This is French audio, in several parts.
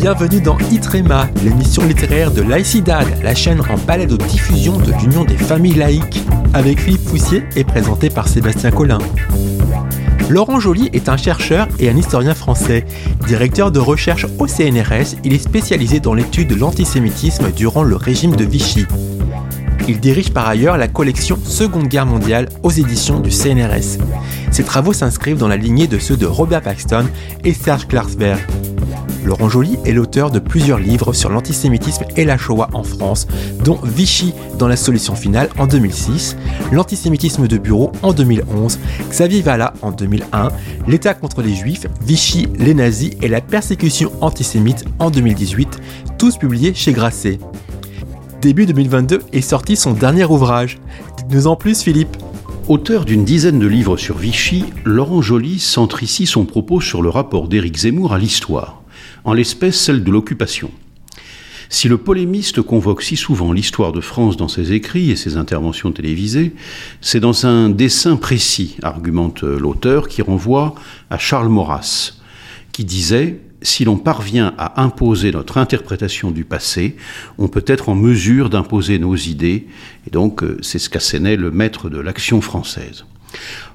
Bienvenue dans Itrema, l'émission littéraire de Laïcidad, la chaîne en balade aux diffusion de l'Union des familles laïques, avec Philippe Foussier et présenté par Sébastien Collin. Laurent Joly est un chercheur et un historien français. Directeur de recherche au CNRS, il est spécialisé dans l'étude de l'antisémitisme durant le régime de Vichy. Il dirige par ailleurs la collection Seconde Guerre mondiale aux éditions du CNRS. Ses travaux s'inscrivent dans la lignée de ceux de Robert Paxton et Serge Klarsberg. Laurent Joly est l'auteur de plusieurs livres sur l'antisémitisme et la Shoah en France, dont Vichy dans la solution finale en 2006, l'antisémitisme de bureau en 2011, Xavier Vala en 2001, l'État contre les Juifs, Vichy, les nazis et la persécution antisémite en 2018, tous publiés chez Grasset. Début 2022 est sorti son dernier ouvrage. Dites-nous en plus Philippe. Auteur d'une dizaine de livres sur Vichy, Laurent Joly centre ici son propos sur le rapport d'Éric Zemmour à l'histoire en l'espèce celle de l'occupation. Si le polémiste convoque si souvent l'histoire de France dans ses écrits et ses interventions télévisées, c'est dans un dessin précis, argumente l'auteur, qui renvoie à Charles Maurras, qui disait si l'on parvient à imposer notre interprétation du passé, on peut être en mesure d'imposer nos idées, et donc euh, c'est ce qu'assénait le maître de l'action française.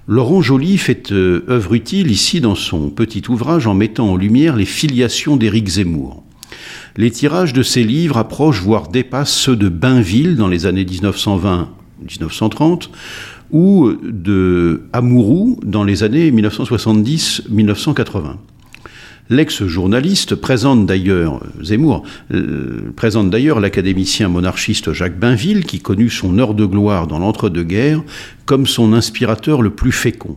Laurent Joly fait euh, œuvre utile ici dans son petit ouvrage en mettant en lumière les filiations d'Éric Zemmour. Les tirages de ses livres approchent voire dépassent ceux de Bainville dans les années 1920-1930 ou de Amouroux dans les années 1970-1980. L'ex-journaliste présente d'ailleurs, Zemmour, euh, présente d'ailleurs l'académicien monarchiste Jacques Bainville, qui connut son heure de gloire dans l'entre-deux-guerres, comme son inspirateur le plus fécond.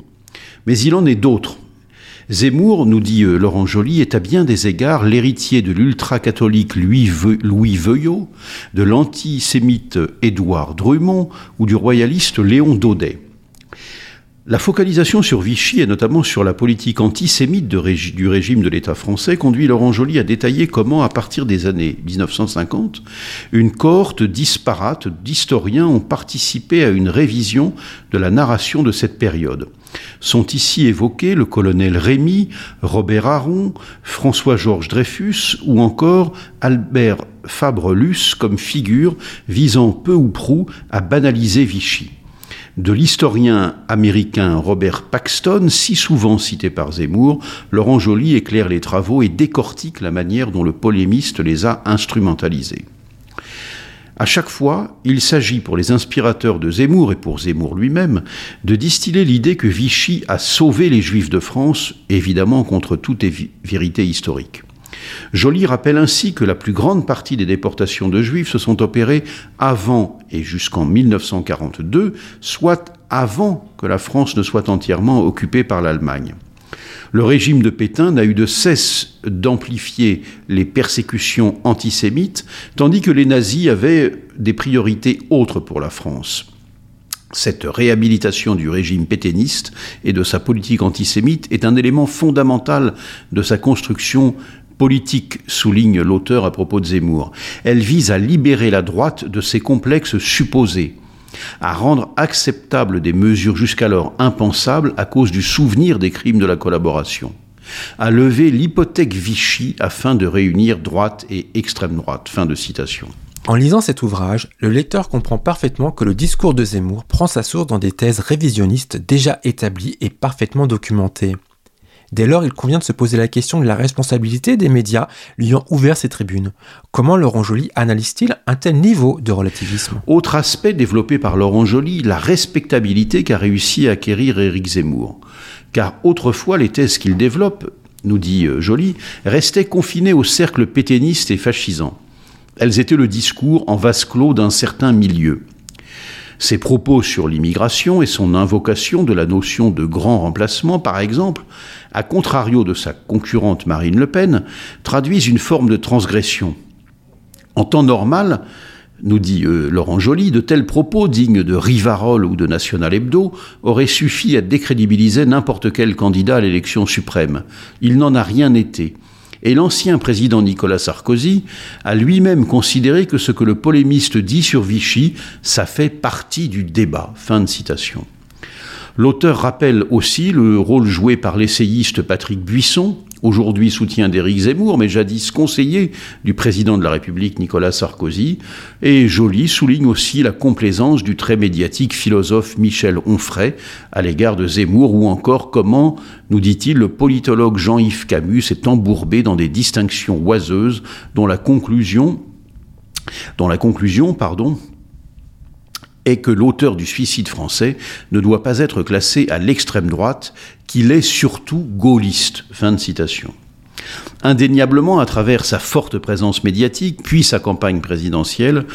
Mais il en est d'autres. Zemmour, nous dit euh, Laurent Joly, est à bien des égards l'héritier de l'ultra-catholique Louis, Louis Veuillot, de l'antisémite Édouard Drummond ou du royaliste Léon Daudet. La focalisation sur Vichy et notamment sur la politique antisémite du régime de l'État français conduit Laurent Joly à détailler comment, à partir des années 1950, une cohorte disparate d'historiens ont participé à une révision de la narration de cette période. Sont ici évoqués le colonel Rémy, Robert Aron, François-Georges Dreyfus ou encore Albert Fabre-Luce comme figure visant peu ou prou à banaliser Vichy de l'historien américain Robert Paxton, si souvent cité par Zemmour, Laurent Joly éclaire les travaux et décortique la manière dont le polémiste les a instrumentalisés. À chaque fois, il s'agit pour les inspirateurs de Zemmour et pour Zemmour lui-même de distiller l'idée que Vichy a sauvé les Juifs de France, évidemment contre toute vérité historique. Joly rappelle ainsi que la plus grande partie des déportations de juifs se sont opérées avant et jusqu'en 1942, soit avant que la France ne soit entièrement occupée par l'Allemagne. Le régime de Pétain n'a eu de cesse d'amplifier les persécutions antisémites, tandis que les nazis avaient des priorités autres pour la France. Cette réhabilitation du régime pétainiste et de sa politique antisémite est un élément fondamental de sa construction politique, souligne l'auteur à propos de Zemmour. Elle vise à libérer la droite de ses complexes supposés, à rendre acceptables des mesures jusqu'alors impensables à cause du souvenir des crimes de la collaboration, à lever l'hypothèque Vichy afin de réunir droite et extrême droite. Fin de citation. En lisant cet ouvrage, le lecteur comprend parfaitement que le discours de Zemmour prend sa source dans des thèses révisionnistes déjà établies et parfaitement documentées. Dès lors, il convient de se poser la question de la responsabilité des médias lui ayant ouvert ces tribunes. Comment Laurent Joly analyse-t-il un tel niveau de relativisme? Autre aspect développé par Laurent Joly, la respectabilité qu'a réussi à acquérir Éric Zemmour. Car autrefois, les thèses qu'il développe, nous dit euh, Joly, restaient confinées au cercle pétainiste et fascisant. Elles étaient le discours en vase clos d'un certain milieu. Ses propos sur l'immigration et son invocation de la notion de grand remplacement, par exemple, à contrario de sa concurrente Marine Le Pen, traduisent une forme de transgression. En temps normal, nous dit euh, Laurent Joly, de tels propos dignes de Rivarol ou de National Hebdo auraient suffi à décrédibiliser n'importe quel candidat à l'élection suprême. Il n'en a rien été. Et l'ancien président Nicolas Sarkozy a lui-même considéré que ce que le polémiste dit sur Vichy, ça fait partie du débat. Fin de citation. L'auteur rappelle aussi le rôle joué par l'essayiste Patrick Buisson aujourd'hui soutien d'Éric Zemmour, mais jadis conseiller du président de la République Nicolas Sarkozy. Et Joly souligne aussi la complaisance du très médiatique philosophe Michel Onfray à l'égard de Zemmour, ou encore comment, nous dit-il, le politologue Jean-Yves Camus s'est embourbé dans des distinctions oiseuses dont la conclusion, dont la conclusion, pardon, est que l'auteur du suicide français ne doit pas être classé à l'extrême droite, qu'il est surtout gaulliste. Indéniablement, à travers sa forte présence médiatique, puis sa campagne présidentielle,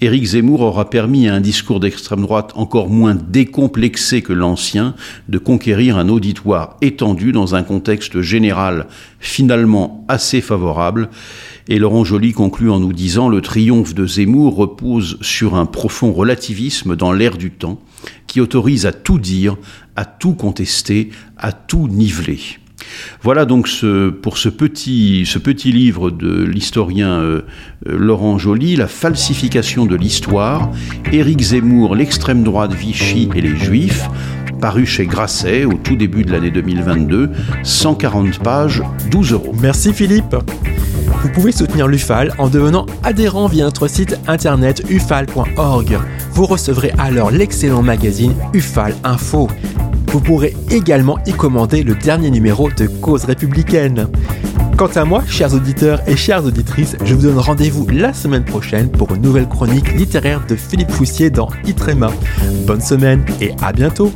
Éric Zemmour aura permis à un discours d'extrême droite encore moins décomplexé que l'ancien de conquérir un auditoire étendu dans un contexte général finalement assez favorable. Et Laurent Joly conclut en nous disant Le triomphe de Zemmour repose sur un profond relativisme dans l'air du temps qui autorise à tout dire, à tout contester, à tout niveler. Voilà donc pour ce petit, ce petit livre de l'historien euh, euh, Laurent Joly, La falsification de l'histoire, Éric Zemmour, l'extrême droite Vichy et les Juifs, paru chez Grasset au tout début de l'année 2022, 140 pages, 12 euros. Merci Philippe. Vous pouvez soutenir l'UFAL en devenant adhérent via notre site internet ufal.org. Vous recevrez alors l'excellent magazine UFAL Info. Vous pourrez également y commander le dernier numéro de Cause républicaine. Quant à moi, chers auditeurs et chères auditrices, je vous donne rendez-vous la semaine prochaine pour une nouvelle chronique littéraire de Philippe Foussier dans Itrema. Bonne semaine et à bientôt